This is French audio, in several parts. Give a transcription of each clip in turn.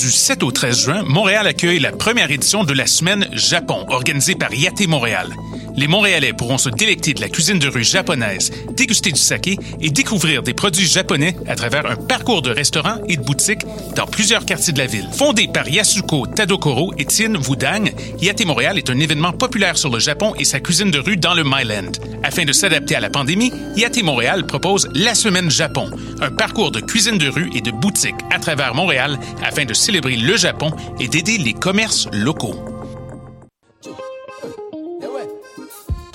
Du 7 au 13 juin, Montréal accueille la première édition de la Semaine Japon, organisée par Yate Montréal. Les Montréalais pourront se délecter de la cuisine de rue japonaise, déguster du saké et découvrir des produits japonais à travers un parcours de restaurants et de boutiques dans plusieurs quartiers de la ville. Fondé par Yasuko Tadokoro et Tien Wudang, Yate Montréal est un événement populaire sur le Japon et sa cuisine de rue dans le Myland. Afin de s'adapter à la pandémie, Yate Montréal propose la Semaine Japon, un parcours de cuisine de rue et de boutiques à travers Montréal afin de célébrer le Japon et d'aider les commerces locaux.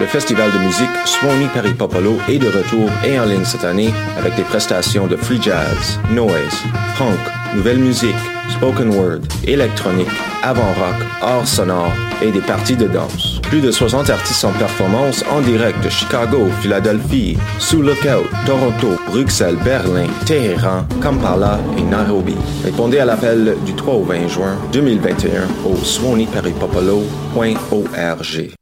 Le festival de musique Swanee Popolo est de retour et en ligne cette année avec des prestations de free jazz, noise, punk, nouvelle musique, spoken word, électronique, avant-rock, art sonore et des parties de danse. Plus de 60 artistes en performance en direct de Chicago, Philadelphie, Sous Lookout, Toronto, Bruxelles, Berlin, Téhéran, Kampala et Nairobi. Répondez à l'appel du 3 au 20 juin 2021 au swaneeperrypopolo.org.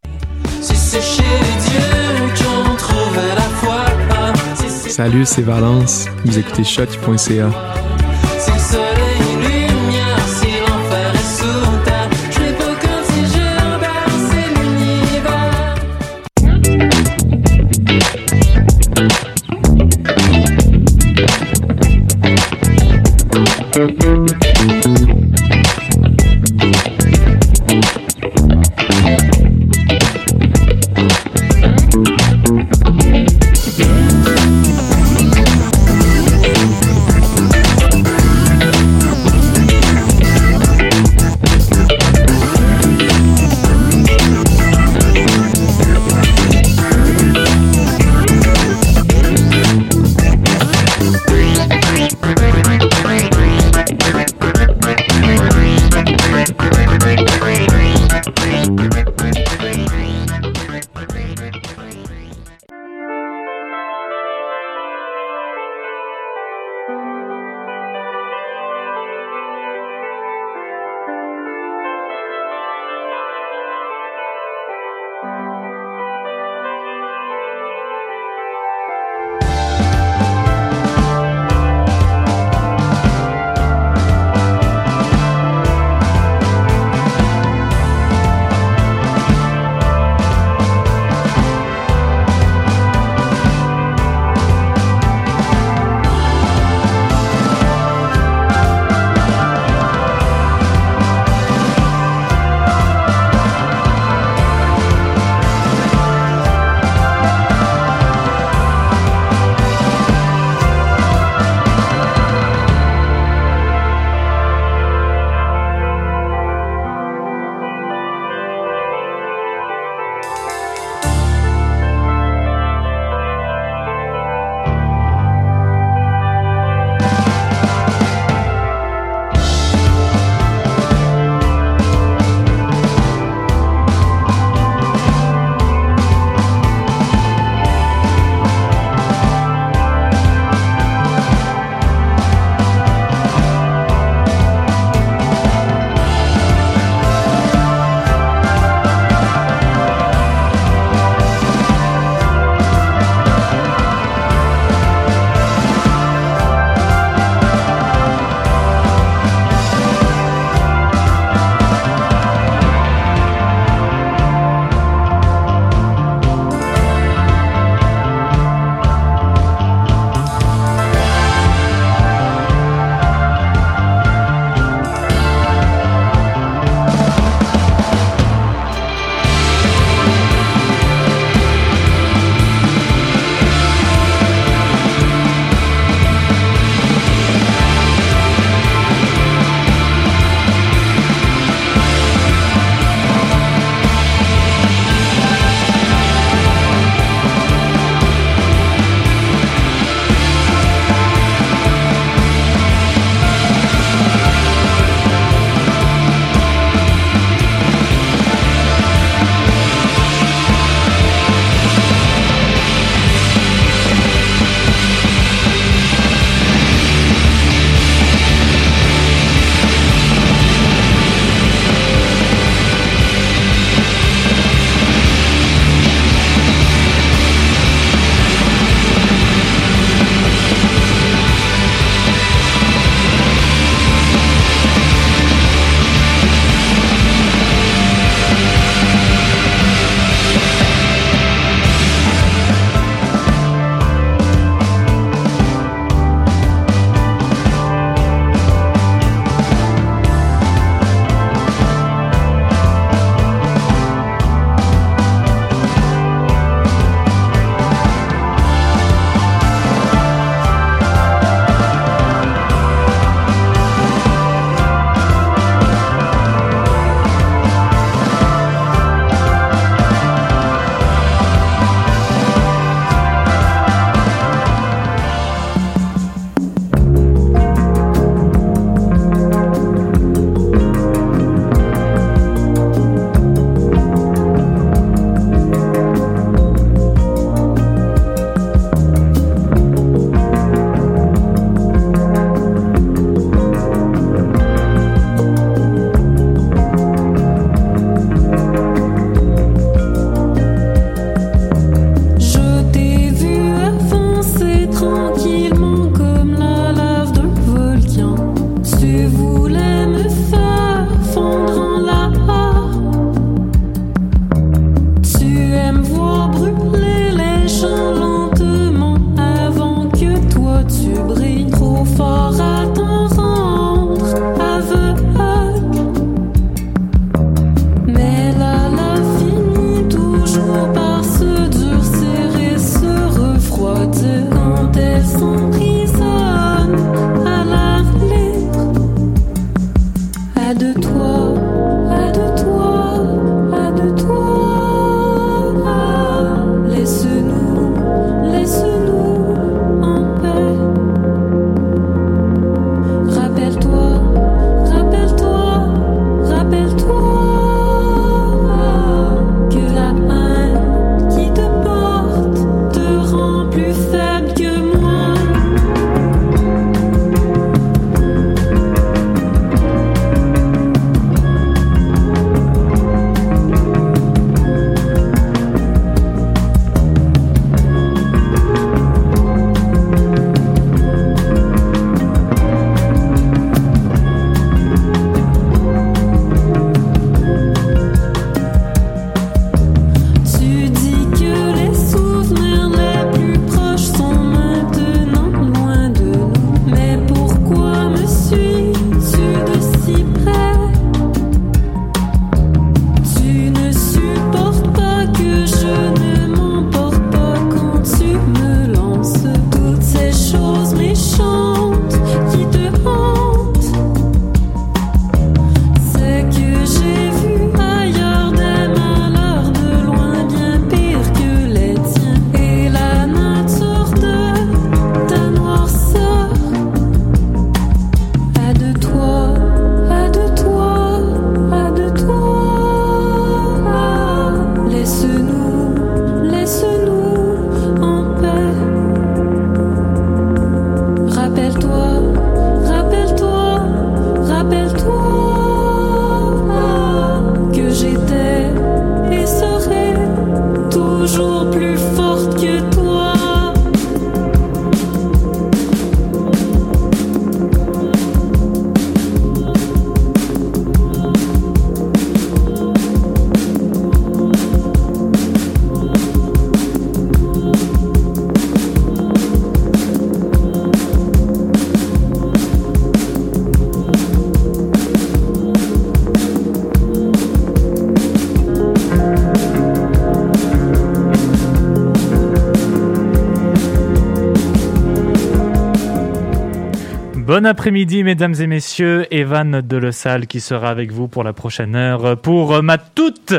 Salut, c'est Valence. Vous écoutez shot.ca. après-midi, mesdames et messieurs. Evan de qui sera avec vous pour la prochaine heure pour ma toute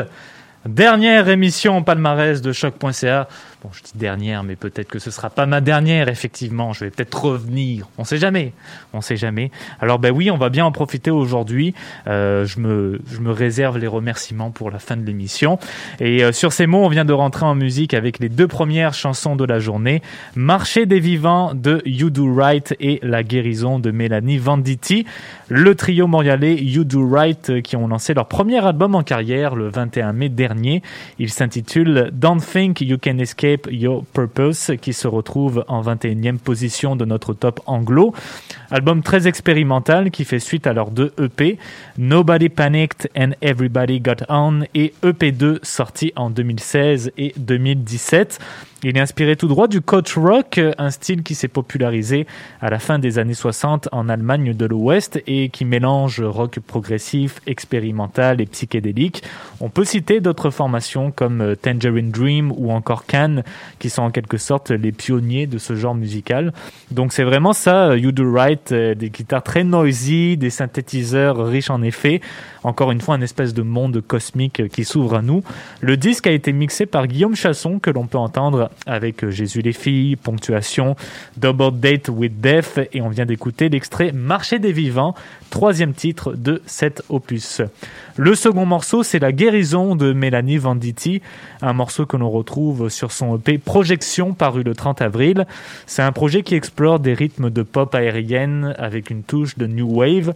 dernière émission palmarès de choc.ca. Bon, je dernière, mais peut-être que ce sera pas ma dernière, effectivement. Je vais peut-être revenir. On sait jamais. On sait jamais. Alors, ben oui, on va bien en profiter aujourd'hui. Euh, je, me, je me réserve les remerciements pour la fin de l'émission. Et euh, sur ces mots, on vient de rentrer en musique avec les deux premières chansons de la journée. Marché des vivants de You Do Right et La guérison de Mélanie Venditti. Le trio montréalais You Do Right euh, qui ont lancé leur premier album en carrière le 21 mai dernier. Il s'intitule Don't Think You Can Escape Purpose qui se retrouve en 21e position de notre top anglo. Album très expérimental qui fait suite à leurs deux EP, Nobody Panicked and Everybody Got On et EP2 sorti en 2016 et 2017. Il est inspiré tout droit du coach rock, un style qui s'est popularisé à la fin des années 60 en Allemagne de l'Ouest et qui mélange rock progressif, expérimental et psychédélique. On peut citer d'autres formations comme Tangerine Dream ou encore Can qui sont en quelque sorte les pionniers de ce genre musical. Donc c'est vraiment ça, You Do Right, euh, des guitares très noisy, des synthétiseurs riches en effets. Encore une fois, un espèce de monde cosmique qui s'ouvre à nous. Le disque a été mixé par Guillaume Chasson que l'on peut entendre avec Jésus les filles, Ponctuation, Double Date with Death et on vient d'écouter l'extrait Marché des vivants, troisième titre de cet opus. Le second morceau, c'est La guérison de Mélanie Venditti, un morceau que l'on retrouve sur son EP Projection paru le 30 avril. C'est un projet qui explore des rythmes de pop aérienne avec une touche de new wave.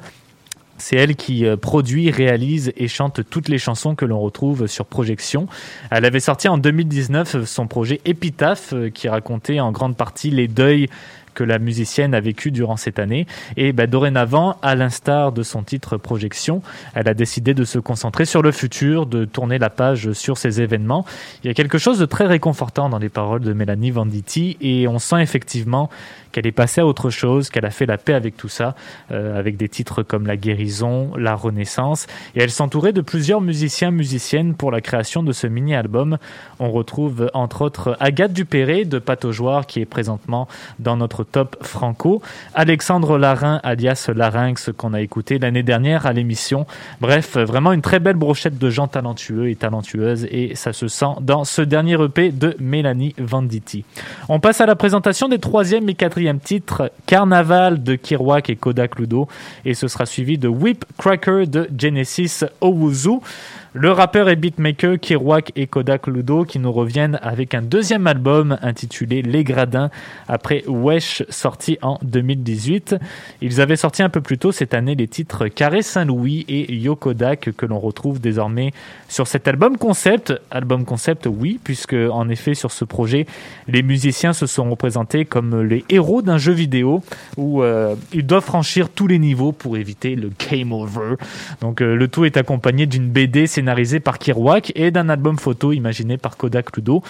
C'est elle qui euh, produit, réalise et chante toutes les chansons que l'on retrouve sur Projection. Elle avait sorti en 2019 son projet Épitaphe euh, qui racontait en grande partie les deuils que la musicienne a vécu durant cette année. Et bah, dorénavant, à l'instar de son titre Projection, elle a décidé de se concentrer sur le futur, de tourner la page sur ces événements. Il y a quelque chose de très réconfortant dans les paroles de Mélanie Venditti et on sent effectivement qu'elle est passée à autre chose, qu'elle a fait la paix avec tout ça, euh, avec des titres comme La guérison, La renaissance. Et elle s'entourait de plusieurs musiciens, musiciennes pour la création de ce mini-album. On retrouve entre autres Agathe Dupéré de Patojoire qui est présentement dans notre top franco, Alexandre Larin alias Larynx qu'on a écouté l'année dernière à l'émission. Bref, vraiment une très belle brochette de gens talentueux et talentueuses et ça se sent dans ce dernier EP de Mélanie Venditti. On passe à la présentation des troisième et quatrième titre, Carnaval de Kirouac et Kodak Ludo, et ce sera suivi de Whip Cracker de Genesis Owuzu. Le rappeur et beatmaker Kirouac et Kodak Ludo qui nous reviennent avec un deuxième album intitulé Les Gradins après Wesh sorti en 2018. Ils avaient sorti un peu plus tôt cette année les titres Carré Saint-Louis et Yo Kodak que l'on retrouve désormais sur cet album concept. Album concept oui puisque en effet sur ce projet les musiciens se sont représentés comme les héros d'un jeu vidéo où euh, ils doivent franchir tous les niveaux pour éviter le game over. Donc euh, le tout est accompagné d'une BD scénarisé par Kirouac et d'un album photo imaginé par Kodak Ludo.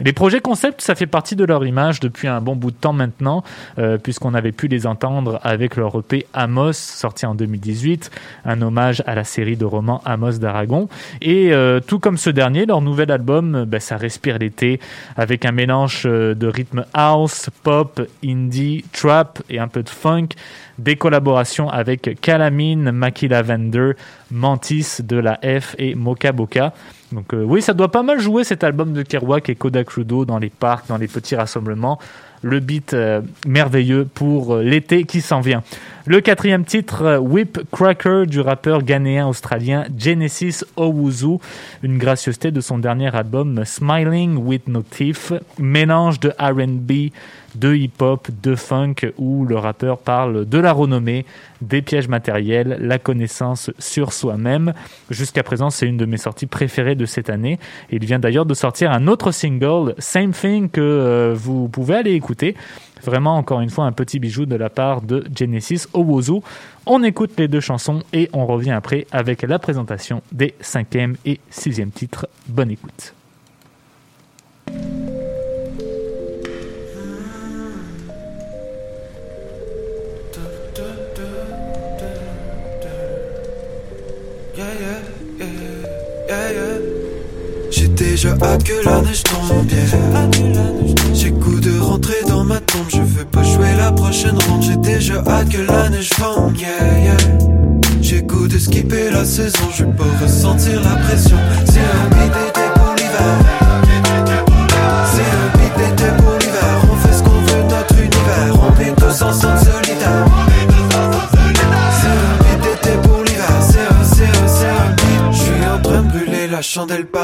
Les projets concept, ça fait partie de leur image depuis un bon bout de temps maintenant, euh, puisqu'on avait pu les entendre avec leur EP Amos, sorti en 2018, un hommage à la série de romans Amos d'Aragon. Et euh, tout comme ce dernier, leur nouvel album, ben, ça respire l'été, avec un mélange euh, de rythme house, pop, indie, trap et un peu de funk des collaborations avec Calamine, Maki Lavender, Mantis de la F et Moka Boka. Donc euh, oui, ça doit pas mal jouer cet album de Kerouac et Kodak Ludo dans les parcs, dans les petits rassemblements. Le beat euh, merveilleux pour euh, l'été qui s'en vient. Le quatrième titre, Whip Cracker du rappeur ghanéen australien Genesis Owuzu, une gracieuseté de son dernier album Smiling with No Teeth, mélange de R&B, de hip-hop, de funk, où le rappeur parle de la renommée, des pièges matériels, la connaissance sur soi-même. Jusqu'à présent, c'est une de mes sorties préférées de cette année. Il vient d'ailleurs de sortir un autre single, Same Thing, que euh, vous pouvez aller écouter. Vraiment, encore une fois, un petit bijou de la part de Genesis Owozu. On écoute les deux chansons et on revient après avec la présentation des cinquième et sixième titres. Bonne écoute. J'ai déjà hâte que la neige tombe J'ai goût de rentrer dans ma tombe Je veux pas jouer la prochaine ronde J'ai déjà hâte que la neige fonde, yeah, yeah. J'ai goût de skipper la saison, je peux ressentir la pression. C'est un beat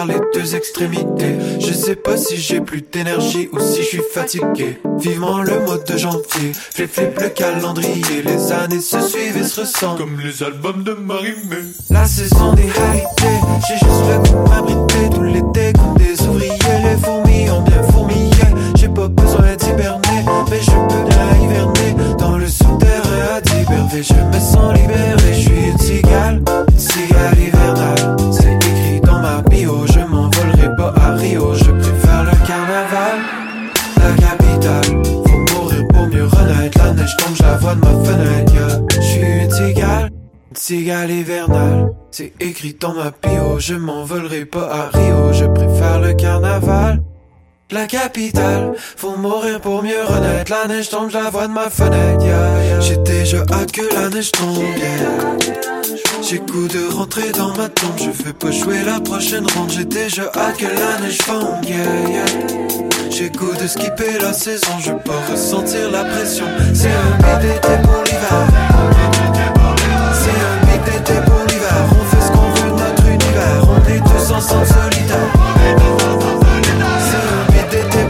par les deux extrémités. Je sais pas si j'ai plus d'énergie ou si je suis fatigué. Vivement le mois de janvier. Flip flip le calendrier. Les années se suivent et se ressemblent. Comme les albums de Marie-Mé. La saison des holidays, j'ai juste le goût de m'abriter tout l'été comme des ouvriers. Les fourmis je m'envolerai pas à Rio, je préfère le carnaval. La capitale, faut mourir pour mieux renaître, la neige tombe, je la vois de ma fenêtre, yeah, yeah. J'ai déjà hâte que la neige tombe. J'ai goût de rentrer dans ma tombe, je veux pas jouer la prochaine ronde, j'ai déjà hâte que la neige yeah. J'ai goût de skipper la saison, je peux ressentir la pression, c'est un d'été pour l'hiver. C'est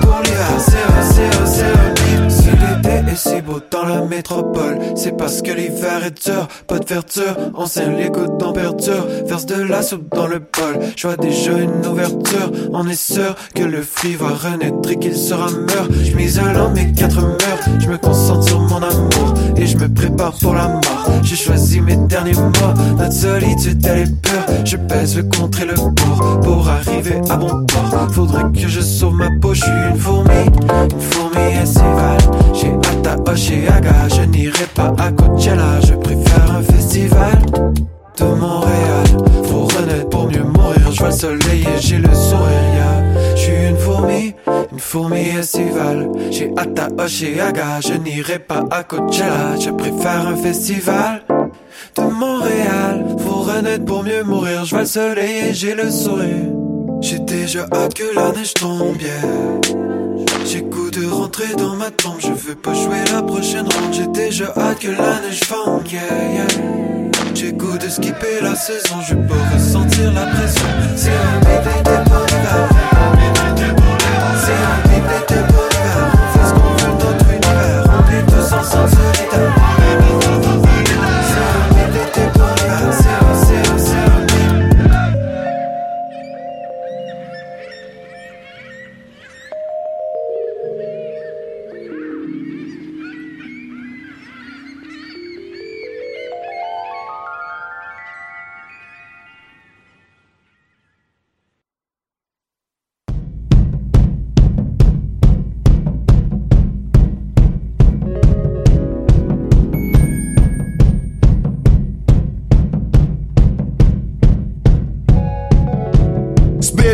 pour. C'est c'est. Si l'été est si beau dans la métropole, c'est parce que l'hiver est dur. Pas de verdure, on scelle les gouttes température. Verse de la soupe dans le bol. Je vois déjà une ouverture. On est sûr que le fruit va renaître et qu'il sera mûr. Je m'isole en mes quatre murs. Je me concentre sur mon amour et je me prépare pour la mort. J'ai choisi mes derniers mots. Notre solitude elle est pure. Je pèse le contre et le pour pour arriver à bon port. Faudrait que je sauve ma peau. Je suis une fourmi, une fourmi estivale. J'ai hâte à gage. Je n'irai pas à Coachella. Je préfère un festival de Montréal. Faut renaître pour mieux mourir. Je vois le soleil et j'ai le sourire. yeah. Je suis une fourmi, fourmi estivale. J'ai à gage. Je n'irai pas à Coachella. Je préfère un festival de Montréal. Faut renaître pour mieux mourir. Je vois le soleil et j'ai le sourire. J'ai déjà hâte que la neige tombe, yeah. J'ai goût de rentrer dans ma tombe. Je veux pas jouer la prochaine ronde. J'ai déjà hâte que la neige fonde, yeah. J'ai goût de skipper la saison. Je peux ressentir la pression. C'est un beat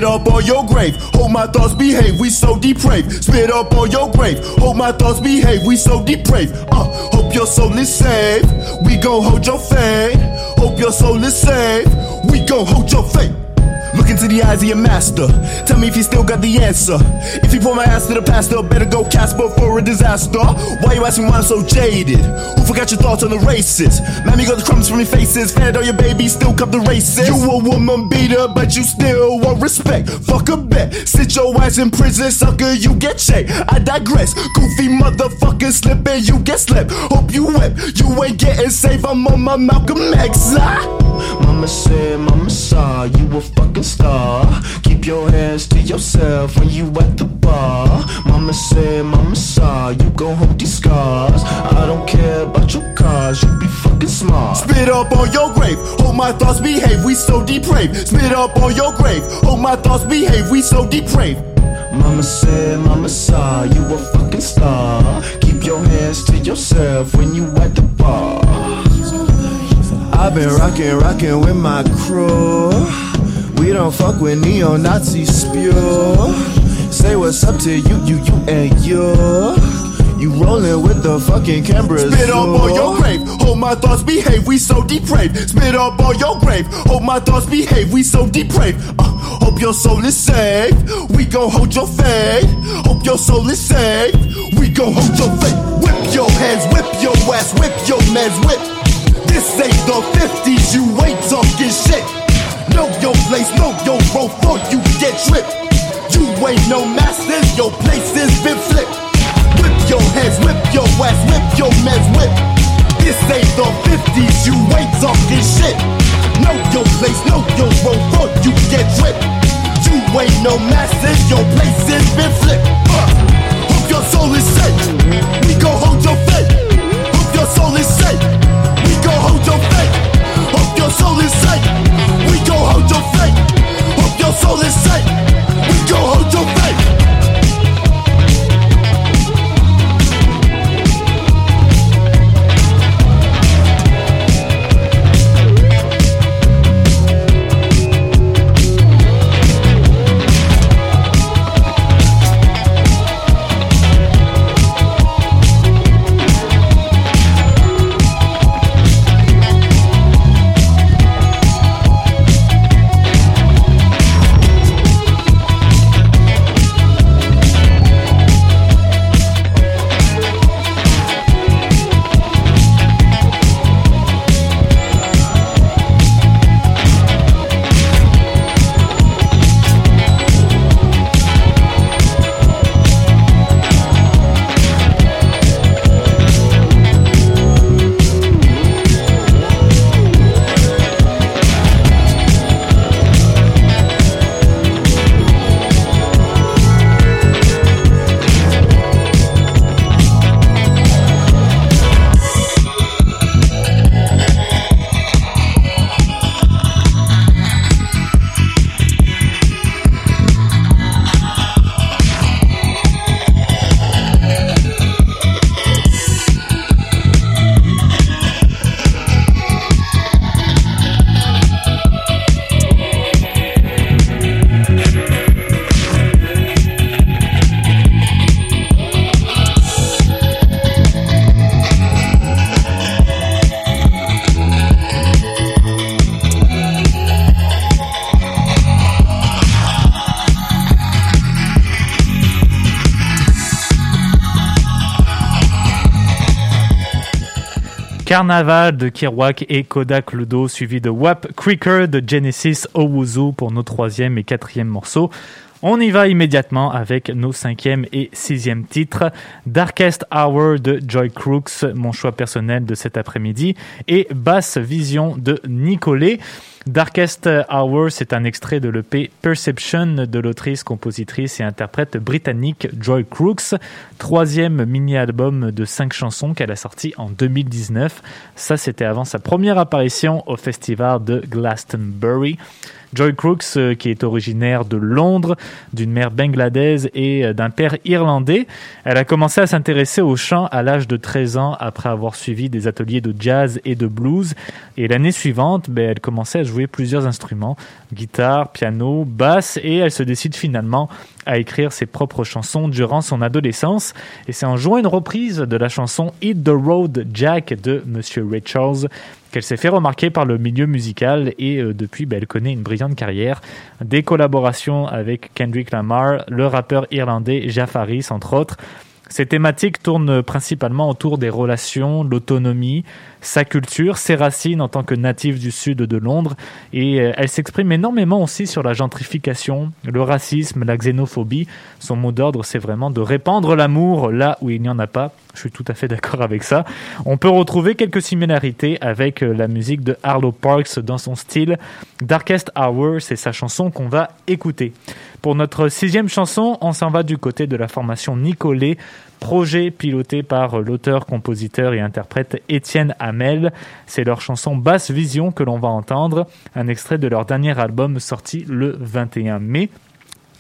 up on your grave, hold my thoughts behave, we so depraved. Spit up on your grave, hold my thoughts behave, we so depraved. Uh, hope your soul is saved, we gon' hold your faith. Hope your soul is saved, we gon' hold your fate. Into the eyes of your master. Tell me if you still got the answer. If you pour my ass to the pastor, better go Casper for a disaster. Why you asking why I'm so jaded? Who forgot your thoughts on the races? Mammy got the crumbs from your faces. Fed all your babies, still cup the races. You a woman beater, but you still want respect. Fuck a bet. Sit your ass in prison, sucker, you get checked. I digress. Goofy motherfucker slipping, you get slept. Hope you wept. You ain't getting safe. I'm on my Malcolm X. Ah! Mama said, Mama saw you a fucking star. Keep your hands to yourself when you at the bar. Mama said, Mama saw you gon' hold these scars. I don't care about your cars, you be fucking smart. Spit up on your grave, hold my thoughts behave, we so depraved. Spit up on your grave, hold my thoughts behave, we so depraved. Mama said, Mama saw you a fucking star. Keep your hands to yourself when you at the bar. I've been rockin', rockin' with my crew. We don't fuck with neo-Nazi spew. Say what's up to you, you, you, and you. You rolling with the fucking cameras. Spit up on your grave. Hold my thoughts, behave. We so depraved. Spit up on your grave. Hold my thoughts, behave. We so depraved. Uh, hope your soul is saved. We gon' hold your faith. Hope your soul is saved. We gon' hold your faith. Whip your hands, whip your ass, whip your mans, whip. This ain't the 50s, you ain't talking shit. Know your place, know your role before you get tripped. You ain't no masters, your place has been flipped. Whip your hands, whip your ass, whip your mans, whip. This ain't the 50s, you ain't talking shit. Know your place, know your role before you get tripped. You ain't no masters, your place has been flipped. Hope your Carnaval de Kerouac et Kodak Ludo, suivi de Wap Creeker de Genesis Owuzu pour nos troisième et quatrième morceaux. On y va immédiatement avec nos cinquième et sixième titres. Darkest Hour de Joy Crooks, mon choix personnel de cet après-midi, et Bass Vision de Nicolet. Darkest Hour, c'est un extrait de l'EP Perception de l'autrice, compositrice et interprète britannique Joy Crooks, troisième mini-album de cinq chansons qu'elle a sorti en 2019. Ça, c'était avant sa première apparition au festival de Glastonbury. Joy Crooks, euh, qui est originaire de Londres, d'une mère bangladaise et euh, d'un père irlandais. Elle a commencé à s'intéresser au chant à l'âge de 13 ans après avoir suivi des ateliers de jazz et de blues. Et l'année suivante, ben, elle commençait à jouer plusieurs instruments, guitare, piano, basse, et elle se décide finalement à écrire ses propres chansons durant son adolescence. Et c'est en jouant une reprise de la chanson Hit the Road Jack de Monsieur Ray Charles qu'elle s'est fait remarquer par le milieu musical et euh, depuis, ben, elle connaît une brillante carrière. Des collaborations avec Kendrick Lamar, le rappeur irlandais Jeff Harris, entre autres. Ces thématiques tournent principalement autour des relations, l'autonomie, sa culture, ses racines en tant que native du sud de Londres, et euh, elle s'exprime énormément aussi sur la gentrification, le racisme, la xénophobie. Son mot d'ordre, c'est vraiment de répandre l'amour là où il n'y en a pas. Je suis tout à fait d'accord avec ça. On peut retrouver quelques similarités avec euh, la musique de Harlow Parks dans son style. Darkest Hour, c'est sa chanson qu'on va écouter. Pour notre sixième chanson, on s'en va du côté de la formation Nicolet, projet piloté par l'auteur, compositeur et interprète Étienne Hamel. C'est leur chanson Basse Vision que l'on va entendre, un extrait de leur dernier album sorti le 21 mai.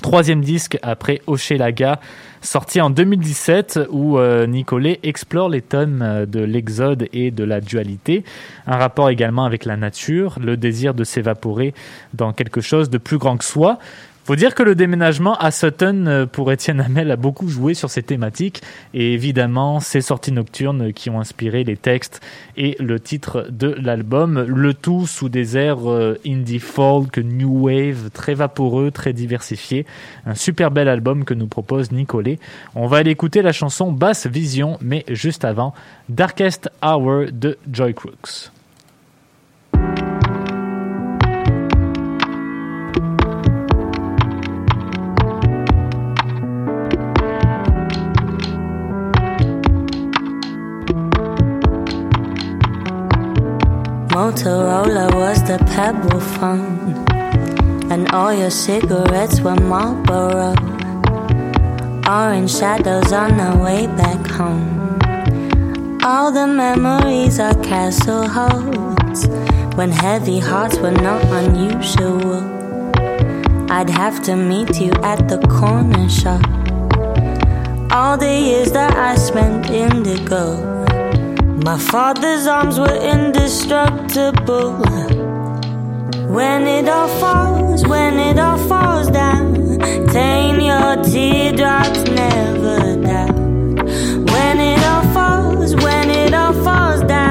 Troisième disque après Hochelaga, sorti en 2017, où euh, Nicolet explore les thèmes de l'exode et de la dualité, un rapport également avec la nature, le désir de s'évaporer dans quelque chose de plus grand que soi. Faut dire que le déménagement à Sutton euh, pour Étienne Hamel a beaucoup joué sur ces thématiques et évidemment ces sorties nocturnes qui ont inspiré les textes et le titre de l'album, le tout sous des airs euh, indie folk, new wave, très vaporeux, très diversifié. Un super bel album que nous propose Nicolet. On va aller écouter la chanson Bass Vision, mais juste avant, Darkest Hour de Joy Crooks. Motorola was the pebble phone, and all your cigarettes were Marlboro. Orange shadows on the way back home. All the memories are castle holds when heavy hearts were not unusual. I'd have to meet you at the corner shop. All the years that I spent indigo. My father's arms were indestructible. When it all falls, when it all falls down, tain your teardrops never down. When it all falls, when it all falls down,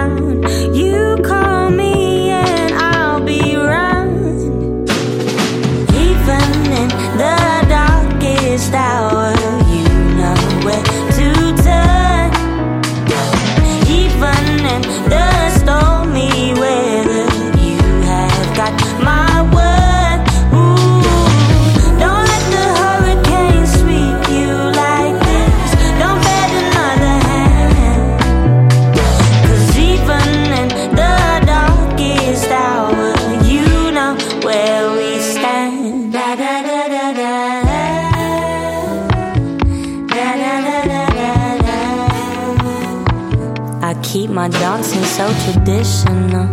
so traditional.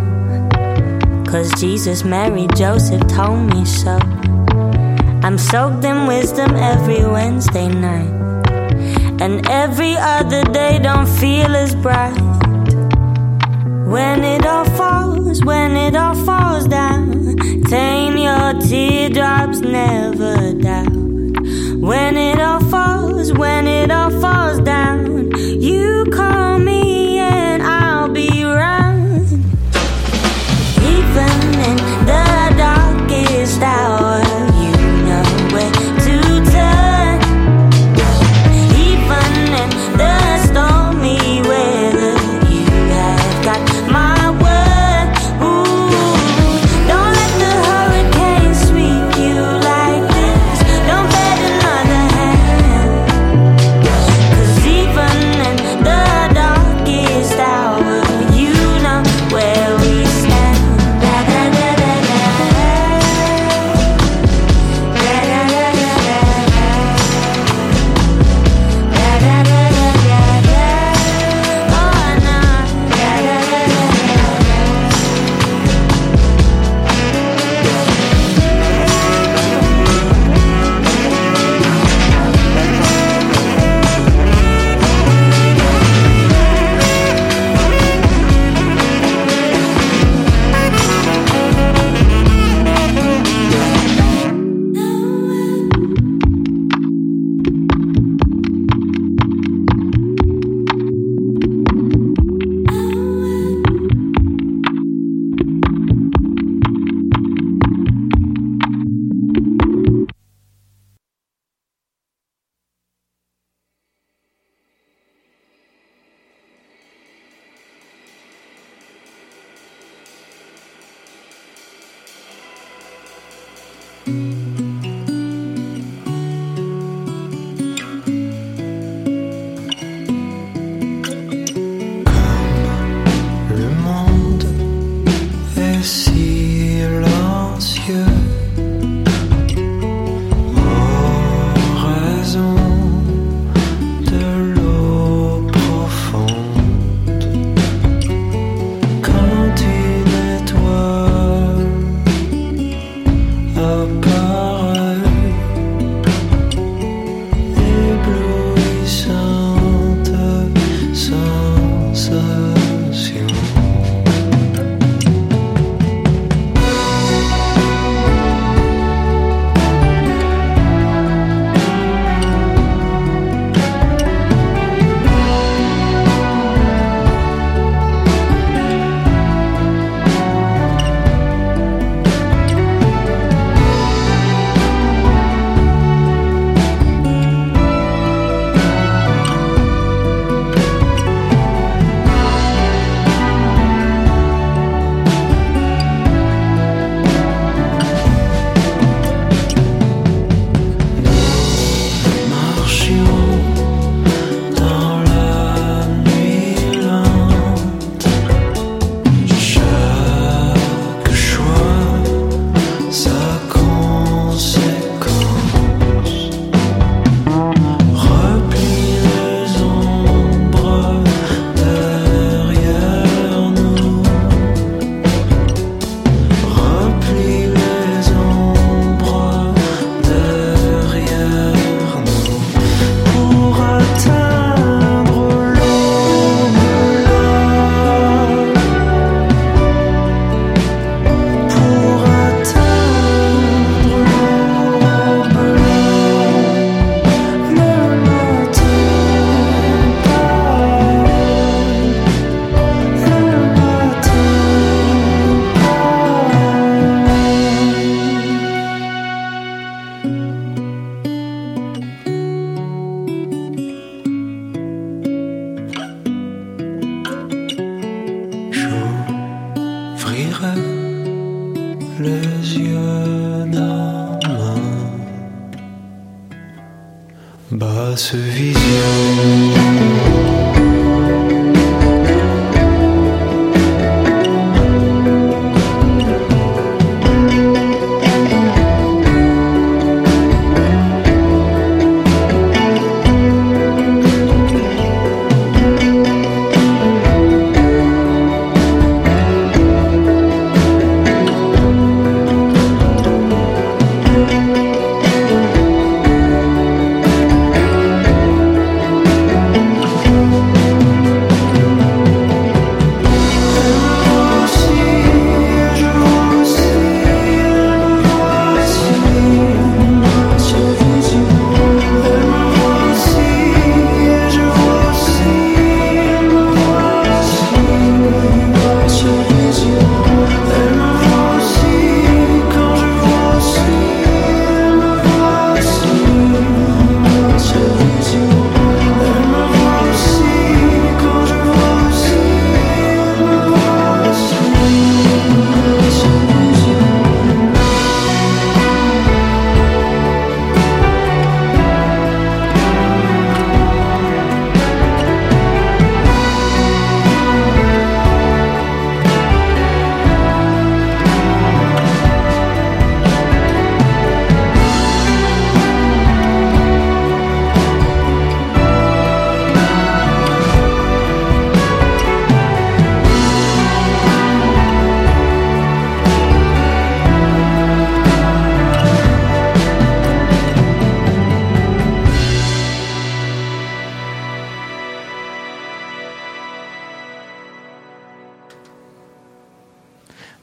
Cause Jesus married Joseph told me so. I'm soaked in wisdom every Wednesday night. And every other day don't feel as bright. When it all falls, when it all falls down, tame your teardrops never doubt. When it all falls, when it all falls down, you call basse vision.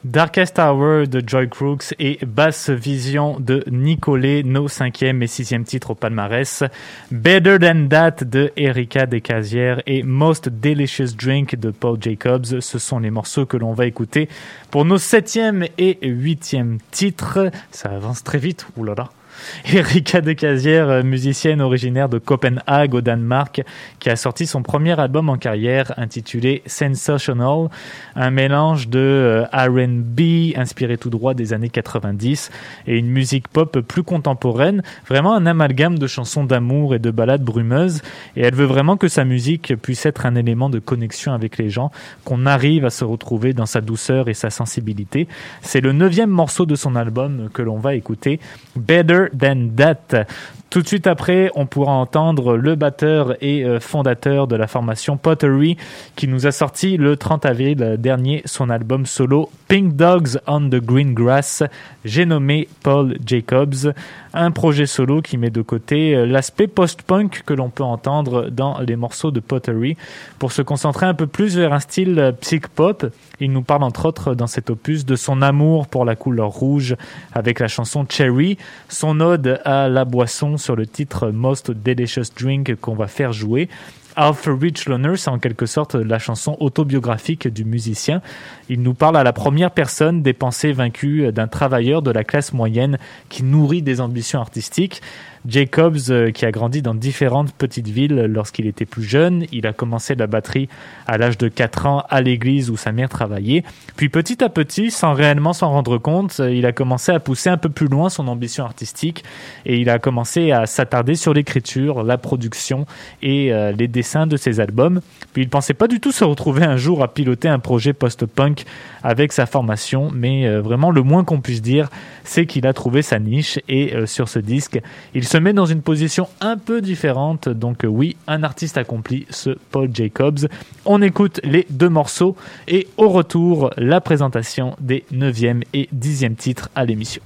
Darkest Hour de Joy Crooks et Basse Vision de Nicolet, nos cinquième et sixième titres au palmarès. Better Than That de Erika Descasières et Most Delicious Drink de Paul Jacobs. Ce sont les morceaux que l'on va écouter pour nos septième et huitième titres. Ça avance très vite, oulala. Erika Decasière, euh, musicienne originaire de Copenhague au Danemark, qui a sorti son premier album en carrière intitulé Sensational, un mélange de euh, R&B inspiré tout droit des années 90 et une musique pop plus contemporaine, vraiment un amalgame de chansons d'amour et de ballades brumeuses et elle veut vraiment que sa musique puisse être un élément de connexion avec les gens, qu'on arrive à se retrouver dans sa douceur et sa sensibilité. C'est le neuvième morceau de son album que l'on va écouter, Better Than That. Tout de suite après, on pourra entendre le batteur et euh, fondateur de la formation Pottery qui nous a sorti le 30 avril dernier son album solo Pink Dogs on the Green Grass. J'ai nommé Paul Jacobs, un projet solo qui met de côté euh, l'aspect post-punk que l'on peut entendre dans les morceaux de Pottery pour se concentrer un peu plus vers un style euh, psych-pop. Il nous parle entre autres dans cet opus de son amour pour la couleur rouge avec la chanson Cherry, son ode à la boisson sur le titre Most Delicious Drink qu'on va faire jouer. Alpha Rich Loner, c'est en quelque sorte la chanson autobiographique du musicien. Il nous parle à la première personne des pensées vaincues d'un travailleur de la classe moyenne qui nourrit des ambitions artistiques. Jacobs, euh, qui a grandi dans différentes petites villes lorsqu'il était plus jeune, il a commencé la batterie à l'âge de 4 ans à l'église où sa mère travaillait. Puis petit à petit, sans réellement s'en rendre compte, euh, il a commencé à pousser un peu plus loin son ambition artistique et il a commencé à s'attarder sur l'écriture, la production et euh, les dessins de ses albums. Puis il pensait pas du tout se retrouver un jour à piloter un projet post-punk avec sa formation, mais vraiment le moins qu'on puisse dire, c'est qu'il a trouvé sa niche et sur ce disque, il se met dans une position un peu différente. Donc euh, oui, un artiste accompli, ce Paul Jacobs. On écoute les deux morceaux et au retour, la présentation des 9e et 10e titres à l'émission.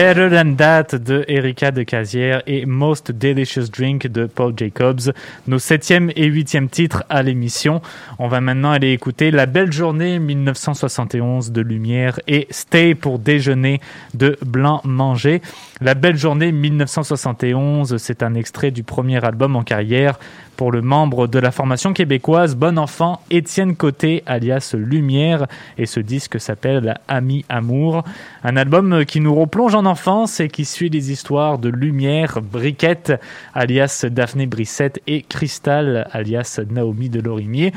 Better Than That de Erika de Casière et Most Delicious Drink de Paul Jacobs, nos septième et huitième titres à l'émission. On va maintenant aller écouter La Belle Journée 1971 de Lumière et Stay pour déjeuner de Blanc Manger. La Belle Journée 1971, c'est un extrait du premier album en carrière pour le membre de la formation québécoise Bon Enfant, Étienne Côté, alias Lumière, et ce disque s'appelle Ami Amour. Un album qui nous replonge en enfance et qui suit les histoires de Lumière, Briquette, alias Daphné Brissette, et Cristal, alias Naomi Delorimier.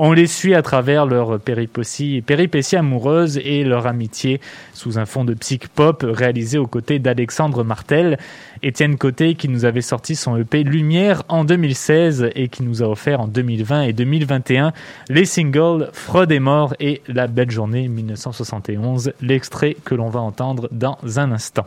On les suit à travers leur péripéties, péripéties amoureuses et leur amitié sous un fond de psych pop réalisé aux côtés d'Alexandre Martel. Étienne Côté qui nous avait sorti son EP Lumière en 2016 et qui nous a offert en 2020 et 2021 les singles Freud est mort et La belle journée 1971, l'extrait que l'on va entendre dans un instant.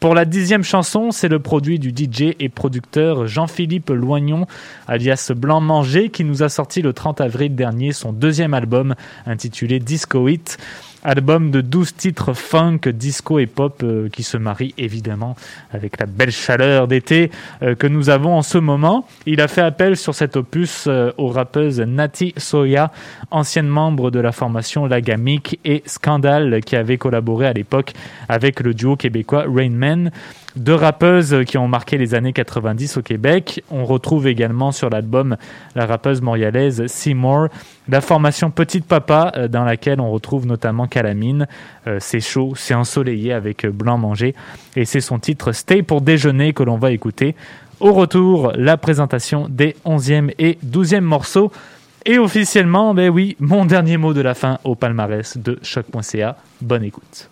Pour la dixième chanson, c'est le produit du DJ et producteur Jean-Philippe Loignon, alias Blanc Manger, qui nous a sorti le 30 avril dernier son deuxième album intitulé Disco Hit. Album de 12 titres funk, disco et pop euh, qui se marient évidemment avec la belle chaleur d'été euh, que nous avons en ce moment. Il a fait appel sur cet opus euh, aux rappeuses Nati Soya, ancienne membre de la formation Lagamic et Scandal qui avait collaboré à l'époque avec le duo québécois Rain Man. Deux rappeuses qui ont marqué les années 90 au Québec. On retrouve également sur l'album la rappeuse montréalaise Seymour, la formation Petite Papa, euh, dans laquelle on retrouve notamment Calamine. Euh, c'est chaud, c'est ensoleillé avec Blanc Manger. Et c'est son titre Stay pour déjeuner que l'on va écouter. Au retour, la présentation des 11e et 12e morceaux. Et officiellement, ben oui, mon dernier mot de la fin au palmarès de choc.ca. Bonne écoute.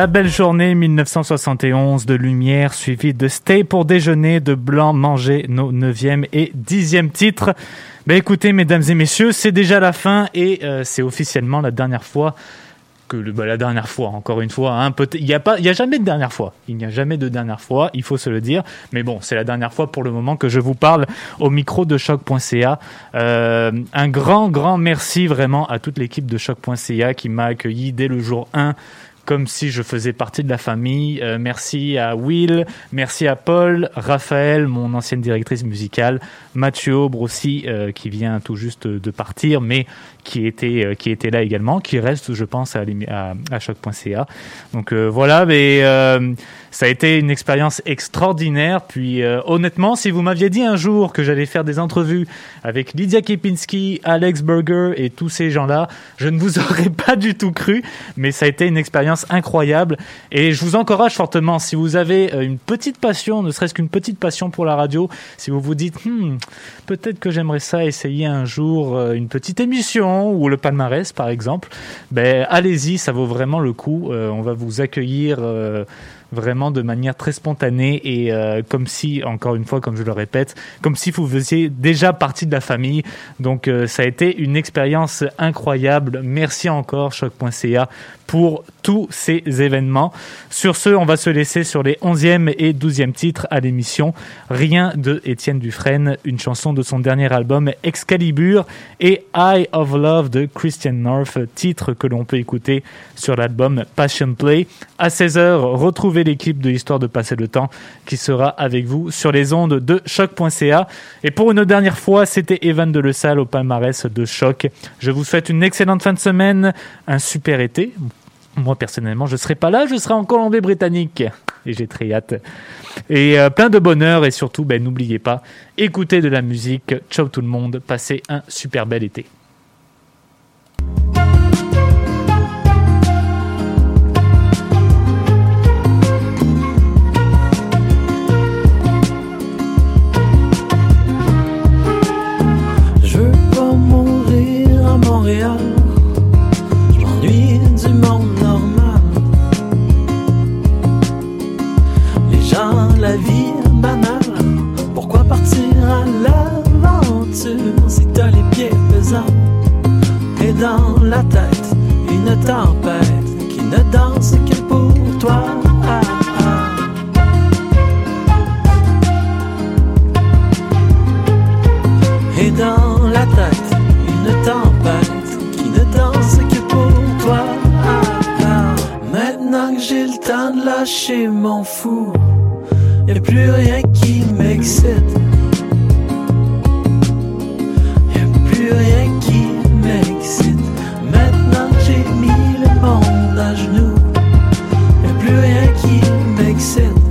La belle journée 1971 de lumière suivie de Stay pour déjeuner de Blanc manger nos 9e et 10e titres. Ben écoutez mesdames et messieurs, c'est déjà la fin et euh, c'est officiellement la dernière fois que le, bah, la dernière fois encore une fois hein, il y a pas il a jamais de dernière fois. Il n'y a jamais de dernière fois il faut se le dire. Mais bon c'est la dernière fois pour le moment que je vous parle au micro de choc.ca euh, un grand grand merci vraiment à toute l'équipe de choc.ca qui m'a accueilli dès le jour 1 comme si je faisais partie de la famille. Euh, merci à Will, merci à Paul, Raphaël, mon ancienne directrice musicale, Mathieu Aubre euh, qui vient tout juste de partir, mais qui était, euh, là également, qui reste, je pense, à, à, choc.ca. Donc voilà, mais ça a été une expérience extraordinaire. Puis euh, honnêtement, si vous m'aviez dit un jour que j'allais faire des entrevues avec Lydia Kepinski, Alex Berger et tous ces gens-là, je ne vous aurais pas du tout cru, mais ça a été une expérience incroyable. Et je vous encourage fortement, si vous avez euh, une petite passion, ne serait-ce qu'une petite passion pour la radio, si vous vous dites, Hmm, peut-être que j'aimerais ça essayer un jour euh, une petite émission ou le palmarès par exemple, ben allez-y, ça vaut vraiment le coup. On va vous accueillir. euh, vraiment de manière très spontanée et euh, comme si, encore une fois, comme je le répète, comme si vous faisiez déjà partie de la famille. Donc euh, ça a été une expérience incroyable. Merci encore choc.ca pour tous ces événements. Sur ce, on va se laisser sur les 11e et 12e titres à l'émission. Rien de Étienne Dufresne, une chanson de son dernier album Excalibur et Eye of Love de Christian North, titre que l'on peut écouter sur l'album Passion Play. À 16h, retrouvez l'équipe de l'histoire de passer le temps qui sera avec vous sur les ondes de choc.ca. Et pour une dernière fois, c'était Evan de Le Salle au palmarès de choc. Je vous souhaite une excellente fin de semaine, un super été. Moi, personnellement, je serai pas là, je serai en Colombie-Britannique. Et j'ai très hâte. Et euh, plein de bonheur et surtout, ben, n'oubliez pas, écoutez de la musique. Ciao tout le monde, passez un super bel été. Dans la tête, une tempête qui ne danse que pour toi. Et dans la tête, une tempête qui ne danse que pour toi. Maintenant que j'ai le temps de lâcher mon fou, y a plus rien qui m'excite. à genoux. Y'a plus rien qui m'excite.